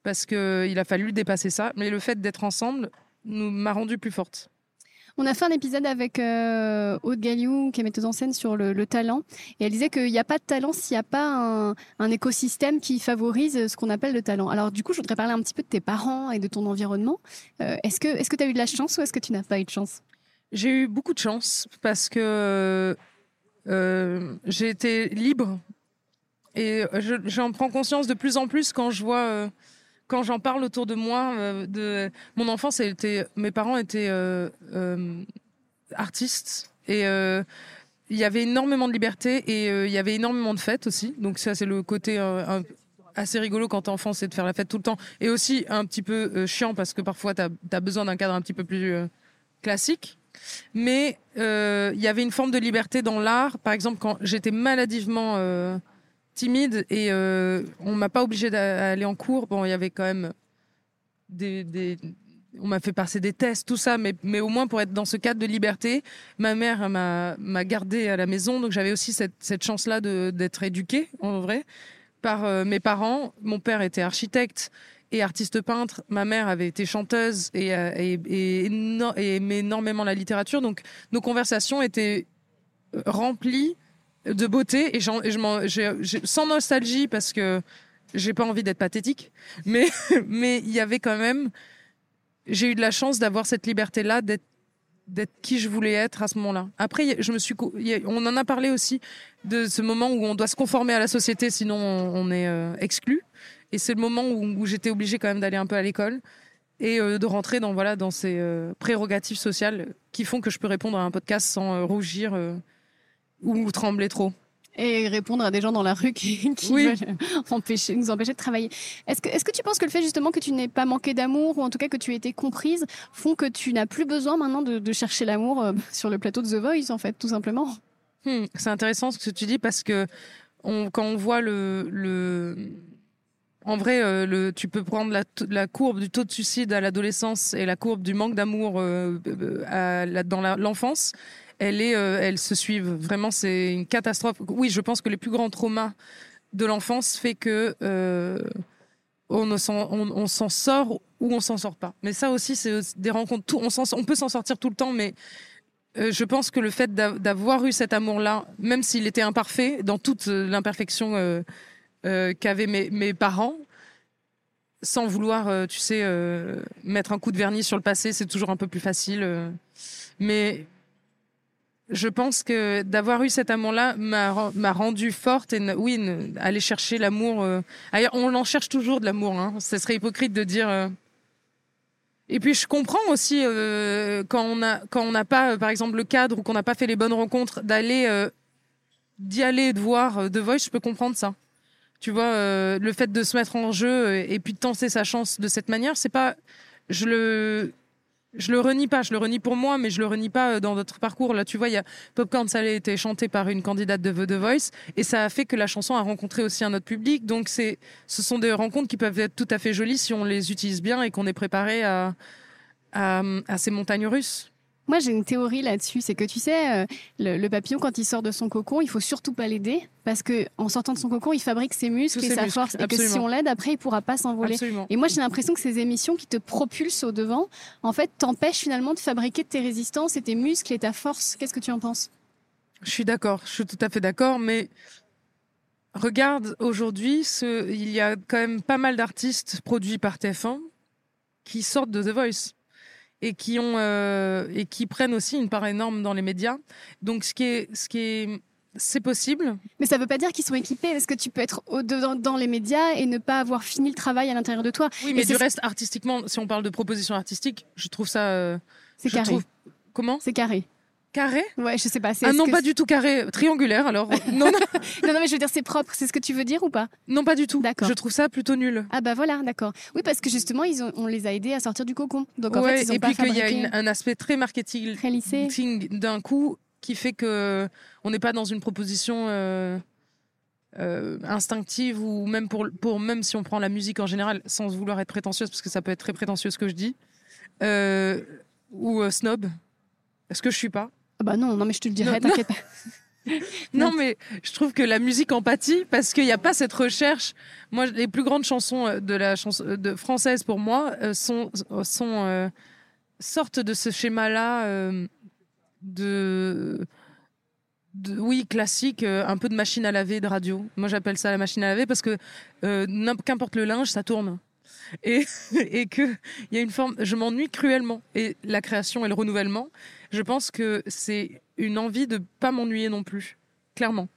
parce qu'il a fallu dépasser ça, mais le fait d'être ensemble nous m'a rendue plus forte. On a fait un épisode avec euh, Aude Galliou, qui est metteuse en scène sur le, le talent. Et elle disait qu'il n'y a pas de talent s'il n'y a pas un, un écosystème qui favorise ce qu'on appelle le talent. Alors, du coup, je voudrais parler un petit peu de tes parents et de ton environnement. Euh, est-ce que est-ce que tu as eu de la chance ou est-ce que tu n'as pas eu de chance? J'ai eu beaucoup de chance parce que euh, j'ai été libre et je- j'en prends conscience de plus en plus quand je vois, euh, quand j'en parle autour de moi. euh, mon enfance, était, mes parents étaient euh, euh, artistes et euh, il y avait énormément de liberté et euh, il y avait énormément de fêtes aussi. Donc ça, c'est le côté euh, assez rigolo quand t'es enfant, c'est de faire la fête tout le temps. Et aussi un petit peu euh, chiant parce que parfois t'as as besoin d'un cadre un petit peu plus euh, classique. Mais euh, il y avait une forme de liberté dans l'art. Par exemple, quand j'étais maladivement euh, timide et euh, on m'a pas obligé d'aller en cours, bon, il y avait quand même des, on m'a fait passer des tests, tout ça, mais, mais au moins pour être dans ce cadre de liberté, ma mère m'a gardée à la maison, donc j'avais aussi cette, cette chance-là d'être éduquée, en vrai, par euh, mes parents. Mon père était architecte et artiste peintre, ma mère avait été chanteuse et, euh, et aimait énormément la littérature, donc nos conversations étaient euh, remplies de beauté et, sans nostalgie parce que j'ai pas envie d'être pathétique, mais mais il y avait quand même j'ai eu de la chance d'avoir cette liberté-là, d'être d'être qui je voulais être à ce moment-là. Après, je me suis, on en a parlé aussi de ce moment où on doit se conformer à la société, sinon on, est euh, exclu. Et c'est le moment où, où j'étais obligée quand même d'aller un peu à l'école et euh, de rentrer dans voilà dans ces euh, prérogatives sociales qui font que je peux répondre à un podcast sans rougir ou trembler trop. Et répondre à des gens dans la rue qui, qui Oui. veulent empêcher, nous empêcher de travailler. Est-ce que, est-ce que tu penses que le fait justement que tu n'aies pas manqué d'amour, ou en tout cas que tu aies été comprise, font que tu n'as plus besoin maintenant de, de chercher l'amour euh, sur le plateau de The Voice, en fait, tout simplement? Hmm, c'est intéressant ce que tu dis parce que on, quand on voit le, le en vrai, euh, le, tu peux prendre la, courbe du taux de suicide à l'adolescence et la courbe du manque d'amour euh, à la- dans l'enfance. Elle euh, elles se suivent. Vraiment, c'est une catastrophe. Oui, je pense que les plus grands traumas de l'enfance fait que euh, on s'en sort ou on s'en sort pas. Mais ça aussi, c'est des rencontres. On, peut s'en sortir tout le temps, mais euh, je pense que le fait d'a- d'avoir eu cet amour-là, même s'il était imparfait, dans toute euh, l'imperfection qu'avaient mes, parents, sans vouloir, tu sais, mettre un coup de vernis sur le passé, c'est toujours un peu plus facile. mais je pense que d'avoir eu cet amour-là m'a ren- m'a rendue forte et oui, aller chercher l'amour. euh, on en cherche toujours de l'amour. Hein. Ce serait hypocrite de dire. euh, et puis je comprends aussi euh, quand on a quand on n'a pas par exemple le cadre ou qu'on n'a pas fait les bonnes rencontres d'aller d'y aller et de voir The Voice, je peux comprendre ça. Tu vois, le fait de se mettre en jeu et puis de tenter sa chance de cette manière, c'est pas je le je le renie pas, je le renie pour moi, mais je le renie pas euh, dans notre parcours. Là, tu vois, il y a Popcorn Salé a été chanté par une candidate de The Voice et ça a fait que la chanson a rencontré aussi un autre public. Donc c'est, ce sont des rencontres qui peuvent être tout à fait jolies si on les utilise bien et qu'on est préparé à, à, à ces montagnes russes. Moi, j'ai une théorie là-dessus, c'est que tu sais, euh, le, le papillon, quand il sort de son cocon, il faut surtout pas l'aider, parce que en sortant de son cocon, il fabrique ses muscles Tous et ses sa muscles, force, et que si on l'aide, après, il pourra pas s'envoler. Et moi, j'ai l'impression que ces émissions qui te propulsent au devant, en fait, t'empêchent finalement de fabriquer tes résistances et tes muscles et ta force. Qu'est-ce que tu en penses? Je suis d'accord, je suis tout à fait d'accord, mais regarde aujourd'hui, ce, il y a quand même pas mal d'artistes produits par TF1 qui sortent de The Voice et qui ont euh, et qui prennent aussi une part énorme dans les médias. Donc ce qui est ce qui est c'est possible. Mais ça veut pas dire qu'ils sont équipés, parce que tu peux être au dedans dans les médias et ne pas avoir fini le travail à l'intérieur de toi. Oui, mais du reste artistiquement, si on parle de propositions artistiques, je trouve ça euh, C'est carré. trouve- comment? C'est carré. Carré Ouais, je sais pas. Ah non, pas du tout carré, triangulaire alors. non, non, Non, non, mais je veux dire, c'est propre. C'est ce que tu veux dire ou pas? Non, pas du tout. D'accord. Je trouve ça plutôt nul. Ah bah voilà, d'accord. Oui, parce que justement, ils ont, on les a aidés à sortir du cocon. Donc en Ouais, fait, ils ont et pas puis qu'il y a une- un aspect très marketing très lissé. marketing d'un coup qui fait que on n'est pas dans une proposition euh, euh, instinctive ou même pour, pour même si on prend la musique en général sans vouloir être prétentieuse parce que ça peut être très prétentieux ce que je dis euh, ou euh, snob est-ce que je suis pas? Ah bah non, non, mais je te le dirai, t'inquiète pas. non mais je trouve que la musique empathie parce qu'il n'y a pas cette recherche moi les plus grandes chansons euh, de la chanson de française pour moi euh, sont sont euh, sortent de ce schéma là de de- oui, classique, euh, un peu de machine à laver de radio. Moi, j'appelle ça la machine à laver parce que euh, qu'importe le linge, ça tourne. Et, et que il y a une forme, je m'ennuie cruellement. Et la création et le renouvellement, je pense que c'est une envie de pas m'ennuyer non plus, clairement,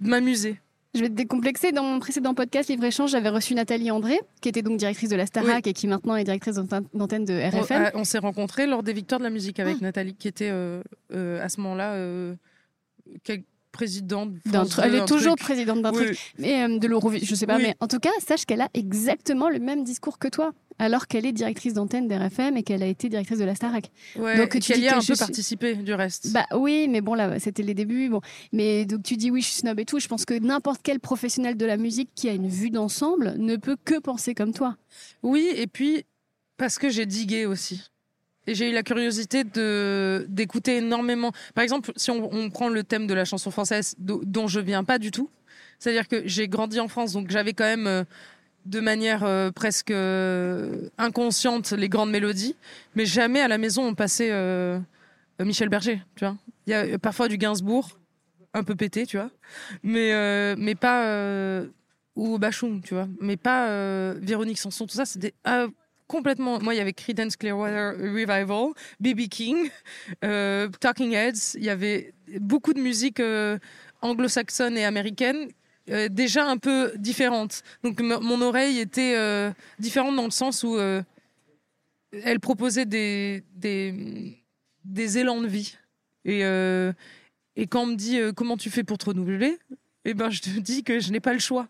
de m'amuser. Je vais te décomplexer. Dans mon précédent podcast Livre Échange, j'avais reçu Nathalie André, qui était donc directrice de la Starac et qui maintenant est directrice d'antenne de RFM. a- on s'est rencontrés lors des Victoires de la musique avec Ah. Nathalie, qui était euh, euh, à ce moment-là euh, quel- présidente. de D'un France tru- elle 2, est toujours truc. présidente d'un Oui. truc, mais euh, de l'Eurovision, je sais pas. Oui. Mais en tout cas, sache qu'elle a exactement le même discours que toi, alors qu'elle est directrice d'antenne d'RFM et qu'elle a été directrice de la Starac. Ouais, Donc, tu dis y a que un peu suis- participé du reste. Bah oui, mais bon là, c'était les débuts. Bon, mais donc tu dis oui, je suis snob et tout. Je pense que n'importe quel professionnel de la musique qui a une vue d'ensemble ne peut que penser comme toi. Oui, et puis parce que j'ai digué aussi. Et j'ai eu la curiosité de d'écouter énormément. Par exemple, si on, prend le thème de la chanson française do- dont je viens pas du tout, c'est-à-dire que j'ai grandi en France, donc j'avais quand même euh, de manière euh, presque euh, inconsciente les grandes mélodies, mais jamais à la maison on passait Michel Berger, tu vois. Il y a parfois du Gainsbourg, un peu pété, tu vois, mais mais pas ou Bachung, tu vois, mais pas Véronique Sanson, tout ça, c'était complètement. Moi, il y avait Creedence Clearwater Revival, B.B. King, euh, Talking Heads. Il y avait beaucoup de musique euh, anglo-saxonne et américaine. euh, déjà un peu différente. Donc mon oreille était différente dans le sens où elle proposait des, des, élans de vie. Et, et quand on me dit comment tu fais pour te renouveler, eh ben, je te dis que je n'ai pas le choix.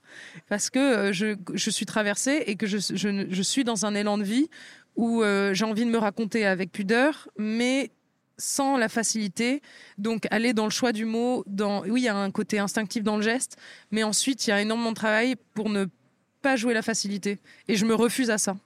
Parce que euh, je, je suis traversée et que je, je, suis dans un élan de vie où euh, j'ai envie de me raconter avec pudeur, mais sans la facilité. Donc, aller dans le choix du mot, dans... oui, il y a un côté instinctif dans le geste, mais ensuite, il y a énormément de travail pour ne pas jouer la facilité. Et je me refuse à ça.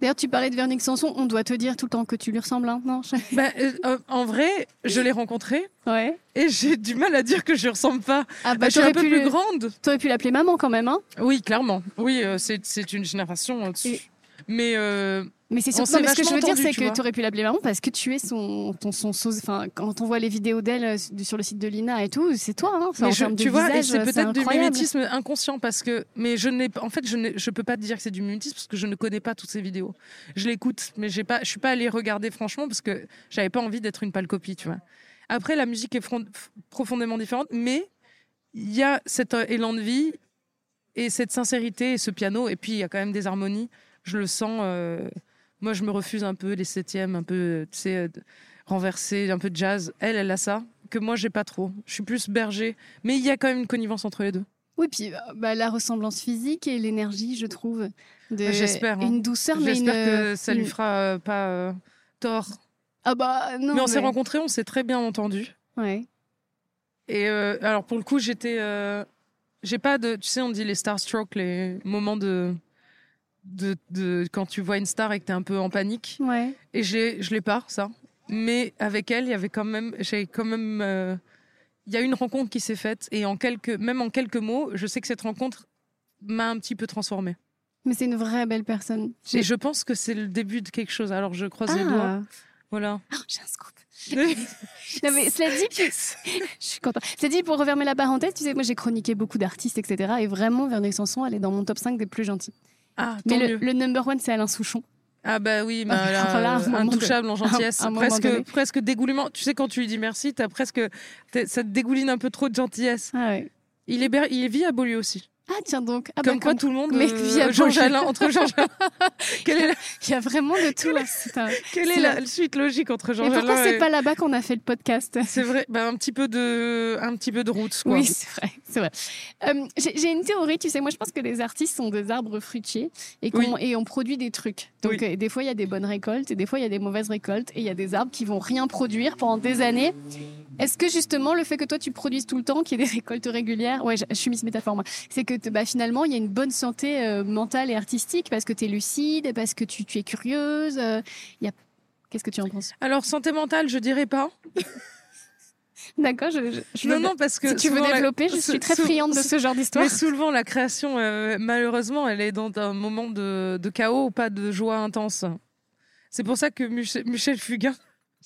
D'ailleurs, tu parlais de Véronique Sanson. On doit te dire tout le temps que tu lui ressembles, hein, non Bah, euh, euh, en vrai, je l'ai rencontré Ouais. et j'ai du mal à dire que je ne ressemble pas. Ah Bah, je suis un peu pu, plus le- grande. t'aurais pu l'appeler maman quand même, hein Oui, clairement. Oui, euh, c'est c'est une génération. Et- Mais euh, Mais c'est surtout. ce que je veux dire, c'est que tu aurais pu l'appeler maman parce que tu es son, ton, son, enfin, quand on voit les vidéos d'elle euh, sur le site de Lina et tout, c'est toi, hein. Mais en je- tu vois, et c'est euh, peut-être du mimétisme inconscient parce que, mais je n'ai, en fait, je ne, je peux pas te dire que c'est du mimétisme parce que je ne connais pas toutes ces vidéos. Je l'écoute, mais j'ai pas, je suis pas allée regarder franchement parce que j'avais pas envie d'être une pâle copie, tu vois. Après, la musique est profondément différente, mais il y a cet euh, élan de vie et cette sincérité et ce piano, et puis il y a quand même des harmonies. Je le sens. euh, moi, je me refuse un peu les septièmes, un peu, tu sais, euh, renversés, un peu de jazz. Elle, elle a ça que moi, j'ai pas trop. Je suis plus berger, mais il y a quand même une connivence entre les deux. Oui, puis euh, bah, la ressemblance physique et l'énergie, je trouve. de- Bah, j'espère, hein. Une douceur, mais une. J'espère que ça lui fera euh, pas euh, tort. Ah bah non. mais on s'est rencontrés, on s'est très bien entendus. Ouais. Et euh, alors pour le coup, j'étais, euh, j'ai pas de, tu sais, on dit les starstruck, les moments de, de, de quand tu vois une star et que t'es un peu en panique. Ouais. Et j'ai, je l'ai pas ça. Mais avec elle, il y avait quand même, j'ai quand même, euh, il y a une rencontre qui s'est faite et en quelques, même en quelques mots, je sais que cette rencontre m'a un petit peu transformée. Mais c'est une vraie belle personne. Et je pense que c'est le début de quelque chose. Alors je croise les doigts. Ah. Voilà. Ah, j'ai un scoop. Non, mais cela dit, je suis contente. Cela dit, pour refermer la parenthèse, tu sais, moi j'ai chroniqué beaucoup d'artistes, etc. Et vraiment, Véronique Sanson, elle est dans mon top 5 des plus gentils. Ah, Mais le, le number one, c'est Alain Souchon. Ah bah oui, Alors là, là, à un euh, moment intouchable en gentillesse, un presque, presque dégoulinement. Tu sais quand tu lui dis merci, t'as presque, ça te dégouline un peu trop de gentillesse. Ah ouais. Il est, il vit à Beaulieu aussi. Ah tiens donc. Ah, bah, comme quoi tout le monde. mec euh, Beaulieu. Jalin, entre Jalin. quelle est la, Il y a vraiment de tout. hein, c'est un- quelle est la la- suite logique entre Jean Mais pourquoi Jalin c'est et- pas là-bas qu'on a fait le podcast? C'est vrai, bah, un petit peu de, un petit peu de route. Quoi. Oui, c'est vrai, c'est vrai. Euh, J'ai une théorie, tu sais, moi je pense que les artistes sont des arbres fruitiers et, qu'on- et on produit des trucs. Donc Oui. euh, des fois il y a des bonnes récoltes et des fois il y a des mauvaises récoltes et il y a des arbres qui vont rien produire pendant des années. Est-ce que justement le fait que toi tu produises tout le temps, qu'il y ait des récoltes régulières, ouais, je, je suis Miss Métaphore moi, c'est que bah, finalement il y a une bonne santé euh, mentale et artistique parce que tu es lucide, parce que tu, tu es curieuse. euh, y a... Qu'est-ce que tu en penses? Alors santé mentale, je dirais pas. D'accord, je, je, non, veux- non, parce que si tu veux la- développer, je suis très friande de ce genre d'histoire. Mais souvent, la création, euh, malheureusement, elle est dans un moment de, de chaos, pas de joie intense. C'est pour ça que Mich- Michel Fugain.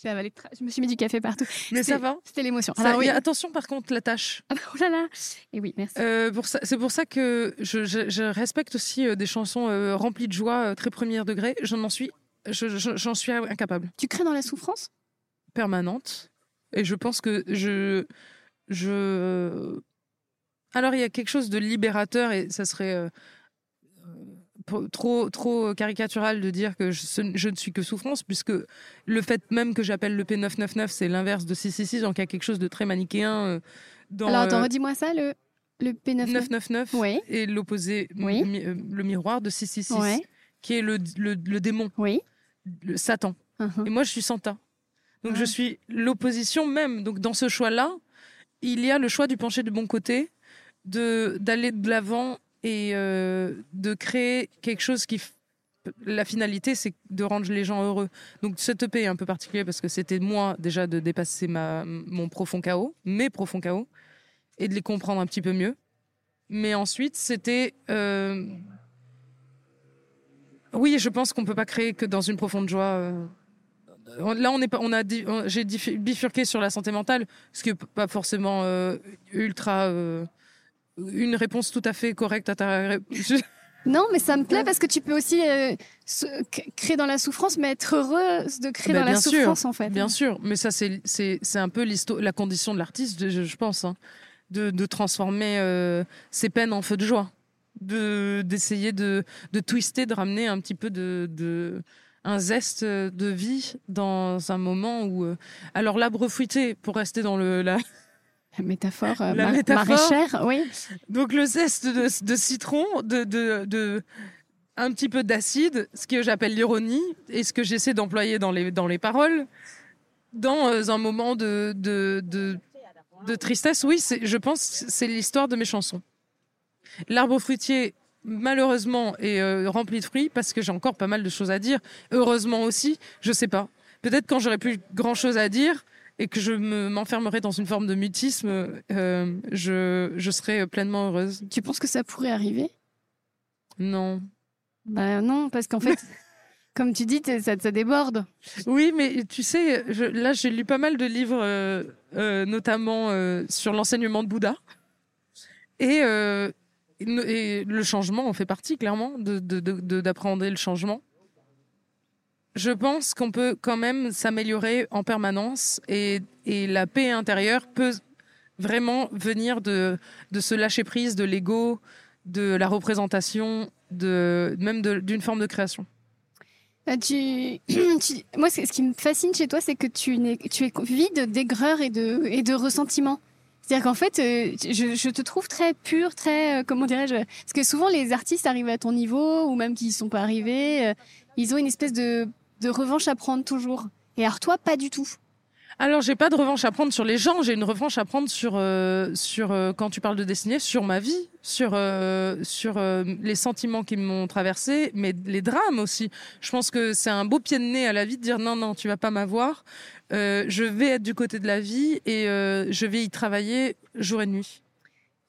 J'ai avalé Je me suis mis du café partout. Mais ça va. C'était l'émotion. Ça- Alors oui. attention, par contre, la tâche. Ah bah, oh là là. Et oui, merci. Euh, c'est pour ça que je, je- je respecte aussi euh, des chansons euh, remplies de joie, euh, très premier degré. Je n'en suis, je- je- j'en suis incapable, Tu crées dans la souffrance? Permanente. Et je pense que je, je. Alors il y a quelque chose de libérateur et ça serait trop trop caricatural de dire que je, ne suis que souffrance puisque le fait même que j'appelle le P999 c'est l'inverse de 666 donc il y a quelque chose de très manichéen euh, Dans, Alors attends, euh, redis-moi ça, le, le P9. 999 Oui. et l'opposé, Oui. mi- euh, le miroir de 666, Ouais. qui est le, le, le démon, Oui. le Satan. Mhm. Et moi, je suis Santa. Donc, Ah. je suis l'opposition même. Donc, dans ce choix-là, il y a le choix du pencher de bon côté, de d'aller de l'avant et euh, de créer quelque chose qui. La finalité, c'est de rendre les gens heureux. Donc, cette EP est un peu particulier parce que c'était moi déjà de dépasser ma, mon profond chaos, mes profonds chaos, et de les comprendre un petit peu mieux. Mais ensuite, c'était. euh, Oui, je pense qu'on peut pas créer que dans une profonde joie. euh, Là, on est pas, on a, j'ai bifurqué sur la santé mentale, ce qui est pas forcément ultra une réponse tout à fait correcte à ta ré- Non, mais ça me plaît parce que tu peux aussi euh, se- créer dans la souffrance, mais être heureuse de créer Bah, dans la sûr, souffrance, en fait. Bien sûr, mais ça c'est un peu la condition de l'artiste, je, je pense, hein, de, de transformer euh, ses peines en feu de joie, de d'essayer de de twister, de ramener un petit peu de, de un zeste de vie dans un moment où euh, alors l'arbre fruité pour rester dans le la, La métaphore, euh, La ma- métaphore. maraîchère, oui. Donc le zeste de, de citron, de, de, de- un petit peu d'acide, ce que j'appelle l'ironie, et ce que j'essaie d'employer dans les, dans les paroles, dans euh, un moment de, de, tristesse. Oui, je pense que c'est l'histoire de mes chansons. L'arbre fruitier, malheureusement, est euh, rempli de fruits parce que j'ai encore pas mal de choses à dire. Heureusement aussi, je sais pas. Peut-être quand j'aurai plus grand chose à dire et que je me- m'enfermerai dans une forme de mutisme, euh, je, je serai pleinement heureuse. Tu penses que ça pourrait arriver? Non. Bah non, parce qu'en fait, comme tu dis, ça, ça déborde. Oui, mais tu sais, je- là, j'ai lu pas mal de livres, euh, euh, notamment sur l'enseignement de Bouddha. Et, et le changement en fait partie, clairement, de- de- de- de- d'appréhender le changement. Je pense qu'on peut quand même s'améliorer en permanence et, et la paix intérieure peut vraiment venir de, de se lâcher prise de l'ego, de la représentation, de, même d'une forme de création. Euh, moi, ce ce qui me fascine chez toi, c'est que tu, es vide d'aigreur et de, et de ressentiment. C'est-à-dire qu'en fait, euh, je, te trouve très pur, très, euh, comment dirais-je, parce que souvent les artistes arrivent à ton niveau, ou même qui ne sont pas arrivés, ils ont une espèce de, de revanche à prendre toujours. Et alors toi, pas du tout. Alors, j'ai pas de revanche à prendre sur les gens, j'ai une revanche à prendre sur, euh, sur euh, quand tu parles de dessinée, sur ma vie, sur, euh, sur les sentiments qui m'ont traversé, mais les drames aussi. Je pense que c'est un beau pied de nez à la vie de dire non, non, tu vas pas m'avoir. Je vais être du côté de la vie et je vais y travailler jour et nuit.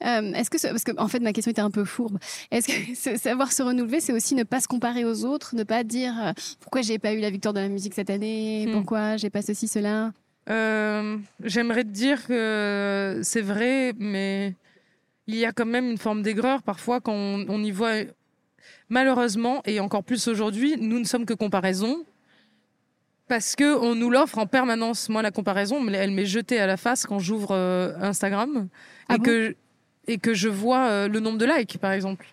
Euh, est-ce que, ce- parce que en fait ma question était un peu fourbe. Est-ce que savoir se renouveler, c'est aussi ne pas se comparer aux autres, ne pas dire euh, pourquoi j'ai pas eu la victoire de la musique cette année, Hmm. pourquoi j'ai pas ceci cela? Euh, J'aimerais te dire que c'est vrai, mais il y a quand même une forme d'aigreur parfois quand on, on y voit. Malheureusement, et encore plus aujourd'hui, nous ne sommes que comparaison. Parce que on nous l'offre en permanence. Moi, la comparaison, elle elle m'est jetée à la face quand j'ouvre euh, Instagram Ah et bon? que et que je vois euh, le nombre de likes, par exemple,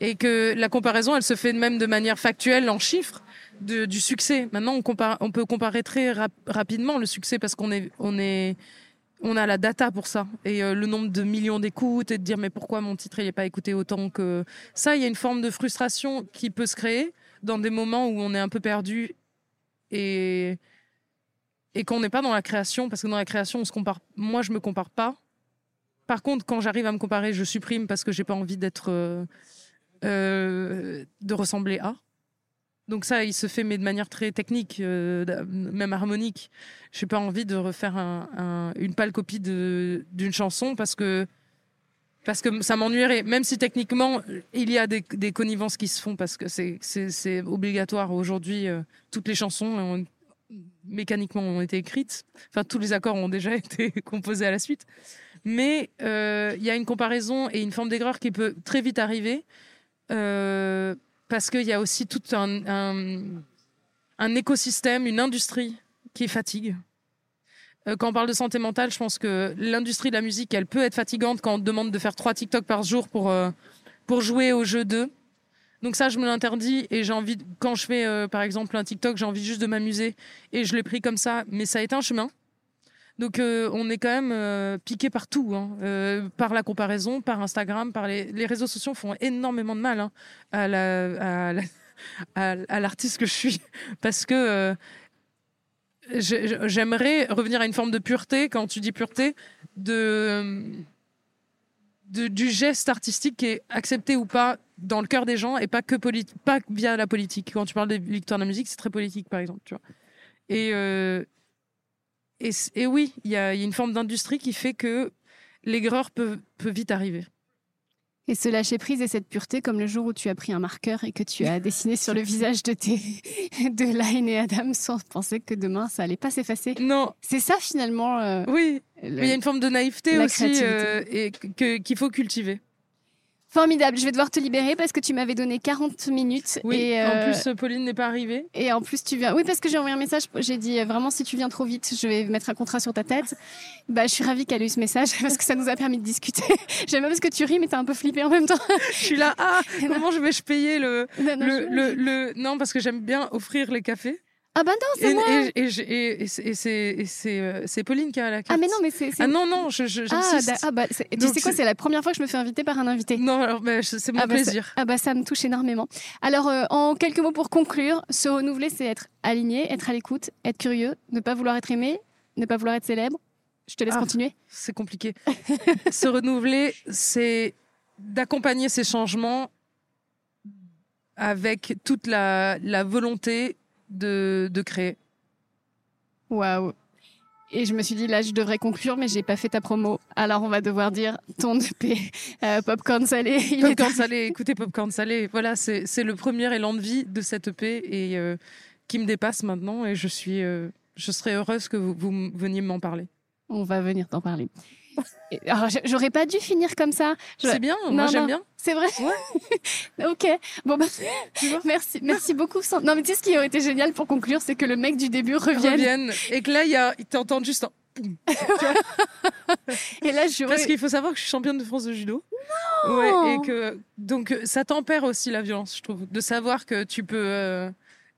et que la comparaison, elle se fait même de manière factuelle en chiffres du succès. Maintenant, on, peut comparer très rap- rapidement le succès parce qu'on est, on est, on a la data pour ça et euh, le nombre de millions d'écoutes et de dire mais pourquoi mon titre n'est pas écouté autant que ça? Il y a une forme de frustration qui peut se créer dans des moments où on est un peu perdu et et qu'on n'est pas dans la création parce que dans la création on se compare. Moi, je me compare pas. Par contre, quand j'arrive à me comparer, je supprime parce que j'ai pas envie d'être euh, euh, de ressembler à. Donc ça, il se fait, mais de manière très technique, euh, même harmonique. J'ai pas envie de refaire un- un- une pâle copie d'une chanson parce que parce que ça m'ennuierait. Même si techniquement, il y a des, connivences qui se font parce que c'est- obligatoire aujourd'hui. toutes les chansons mécaniquement ont été écrites. Enfin, tous les accords ont déjà été composés à la suite. Mais euh, il y a une comparaison et une forme d'aigreur qui peut très vite arriver. euh, parce qu'il y a aussi tout un, écosystème, une industrie qui fatigue. Euh, quand on parle de santé mentale, je pense que l'industrie de la musique, elle peut être fatigante quand on te demande de faire trois TikTok par jour pour, pour jouer au jeu 2. Donc ça, je me l'interdis et j'ai envie, quand je fais par exemple un TikTok, j'ai envie juste de m'amuser et je l'ai pris comme ça, mais ça a été un chemin. Donc on est quand même piqué partout, hein, par la comparaison, par Instagram, par les, réseaux sociaux font énormément de mal hein, à la, à l'artiste que je suis parce que j'aimerais revenir à une forme de pureté quand tu dis pureté de du geste artistique qui est accepté ou pas dans le cœur des gens et pas que pas via la politique. Quand tu parles de victoire de la musique, c'est très politique, par exemple. Et, euh, et, et, oui, il y, y a, une forme d'industrie qui fait que l'aigreur peut, peut vite arriver. Et ce lâcher prise et cette pureté, comme le jour où tu as pris un marqueur et que tu as dessiné sur le visage de tes de Line et Adam sans penser que demain ça allait pas s'effacer. Non. C'est ça finalement. Euh, oui. il y a une forme de naïveté aussi euh, et qu'il faut cultiver. Formidable, je vais devoir te libérer parce que tu m'avais donné 40 minutes. Oui, et en euh, plus, Pauline n'est pas arrivée. Et en plus, tu viens. Oui, parce que j'ai envoyé un message. J'ai dit euh, vraiment, si tu viens trop vite, je vais mettre un contrat sur ta tête. Bah, je suis ravie qu'elle ait eu ce message parce que ça nous a permis de discuter. J'aime parce que tu ris, mais t'es un peu flippé en même temps. je suis là, ah, comment je vais je payer le, le, le, Non, parce que j'aime bien offrir les cafés. Ah bah non, c'est moi. Et, euh, c'est Pauline qui a la carte. Ah mais non, mais c'est. Ah non, non, je, je, ah, ah, bah, tu sais quoi, c'est la première fois que je me fais inviter par un invité. Non, alors bah, c'est mon ah, bah, plaisir. Ah bah ça me touche énormément. Alors, euh, en quelques mots pour conclure, se renouveler, c'est être aligné, être à l'écoute, être curieux, ne pas vouloir être aimé, ne pas vouloir être célèbre. Je te laisse ah, continuer. C'est compliqué. se renouveler, c'est d'accompagner ces changements avec toute la, la volonté de, créer. Waouh. Et je me suis dit, là, je devrais conclure, mais j'ai pas fait ta promo. Alors, on va devoir dire ton EP, euh, Popcorn Salé. Popcorn Salé, écoutez, Popcorn Salé. Voilà, c'est le premier élan de vie de cette EP et euh, qui me dépasse maintenant. Et je suis, euh, je serais heureuse que vous, vous veniez m'en parler. On va venir t'en parler. Alors, j'aurais pas dû finir comme ça. C'est bien, moi j'aime bien. C'est vrai Ok. Bon, bah, merci, merci beaucoup. Non, mais tu sais, ce qui aurait été génial pour conclure, c'est que le mec du début revienne. revienne et que là, il, a... t'entend juste un. et là, je Parce qu'il faut savoir que je suis championne de France de judo. Non ouais, et que donc ça tempère aussi la violence, je trouve, de savoir que tu peux, euh,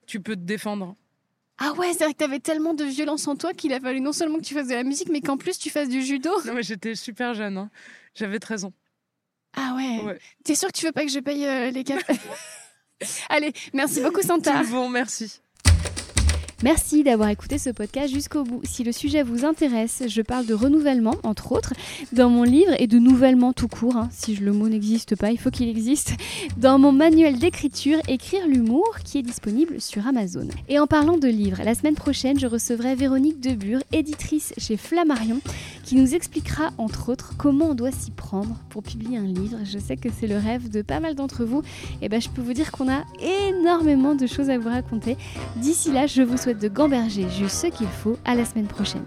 tu peux te défendre. Ah ouais, c'est vrai que t'avais tellement de violence en toi qu'il a fallu non seulement que tu fasses de la musique, mais qu'en plus tu fasses du judo. Non, mais j'étais super jeune. Hein. J'avais 13 ans. Ah ouais, T'es sûr que tu veux pas que je paye euh, les cafés Allez, merci beaucoup Santa. Bon, merci. Merci d'avoir écouté ce podcast jusqu'au bout. Si le sujet vous intéresse, je parle de renouvellement, entre autres, dans mon livre et de nouvellement tout court. Hein. Si le mot n'existe pas, il faut qu'il existe. Dans mon manuel d'écriture, Écrire l'humour, qui est disponible sur Amazon. Et en parlant de livres, la semaine prochaine, je recevrai Véronique Debure, éditrice chez Flammarion, qui nous expliquera, entre autres, comment on doit s'y prendre pour publier un livre. Je sais que c'est le rêve de pas mal d'entre vous. Et ben, je peux vous dire qu'on a énormément de choses à vous raconter. D'ici là, je vous souhaite de gamberger juste ce qu'il faut. À la semaine prochaine.